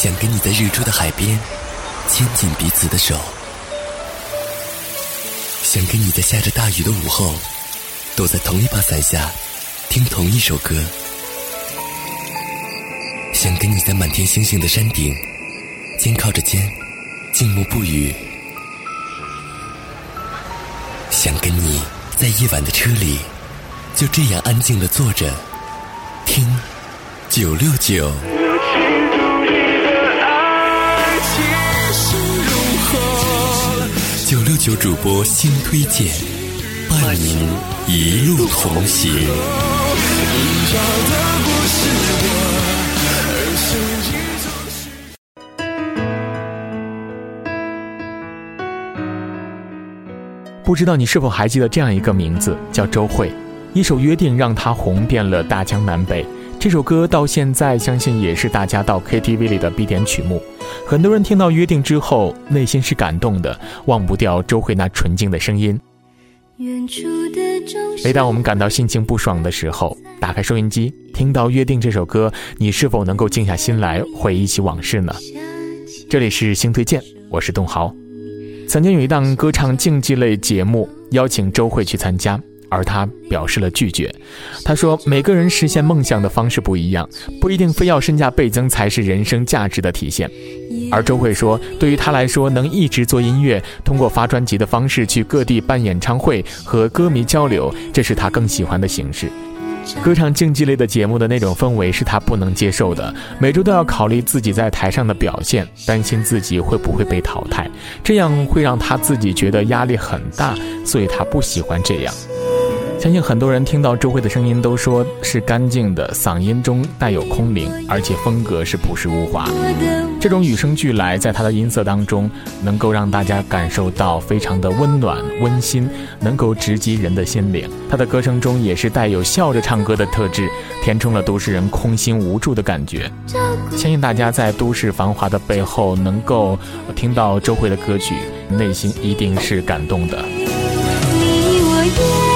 想跟你在日出的海边牵紧彼此的手，想跟你在下着大雨的午后躲在同一把伞下听同一首歌，想跟你在满天星星的山顶肩靠着肩静默不语，想跟你在夜晚的车里就这样安静的坐着听九六九。九六九主播新推荐，伴您一路同行。不知道你是否还记得这样一个名字，叫周蕙。一首《约定》让她红遍了大江南北。这首歌到现在，相信也是大家到 KTV 里的必点曲目。很多人听到《约定》之后，内心是感动的，忘不掉周蕙那纯净的声音。每当我们感到心情不爽的时候，打开收音机，听到《约定》这首歌，你是否能够静下心来回忆起往事呢？这里是星推荐，我是东豪。曾经有一档歌唱竞技类节目，邀请周蕙去参加，而他表示了拒绝。他说：“每个人实现梦想的方式不一样，不一定非要身价倍增才是人生价值的体现。”而周慧说：“对于他来说，能一直做音乐，通过发专辑的方式去各地办演唱会和歌迷交流，这是他更喜欢的形式。”歌唱竞技类的节目的那种氛围是他不能接受的，每周都要考虑自己在台上的表现，担心自己会不会被淘汰，这样会让他自己觉得压力很大，所以他不喜欢这样。相信很多人听到周蕙的声音都说是干净的，嗓音中带有空灵，而且风格是朴实无华。这种与生俱来，在她的音色当中，能够让大家感受到非常的温暖温馨，能够直击人的心灵。她的歌声中也是带有笑着唱歌的特质，填充了都市人空心无助的感觉。相信大家在都市繁华的背后，能够听到周蕙的歌曲，内心一定是感动的。一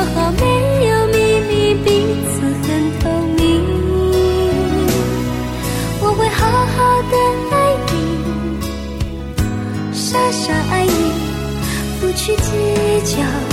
说好没有秘密，彼此很透明。我会好好的爱你，傻傻爱你，不去计较。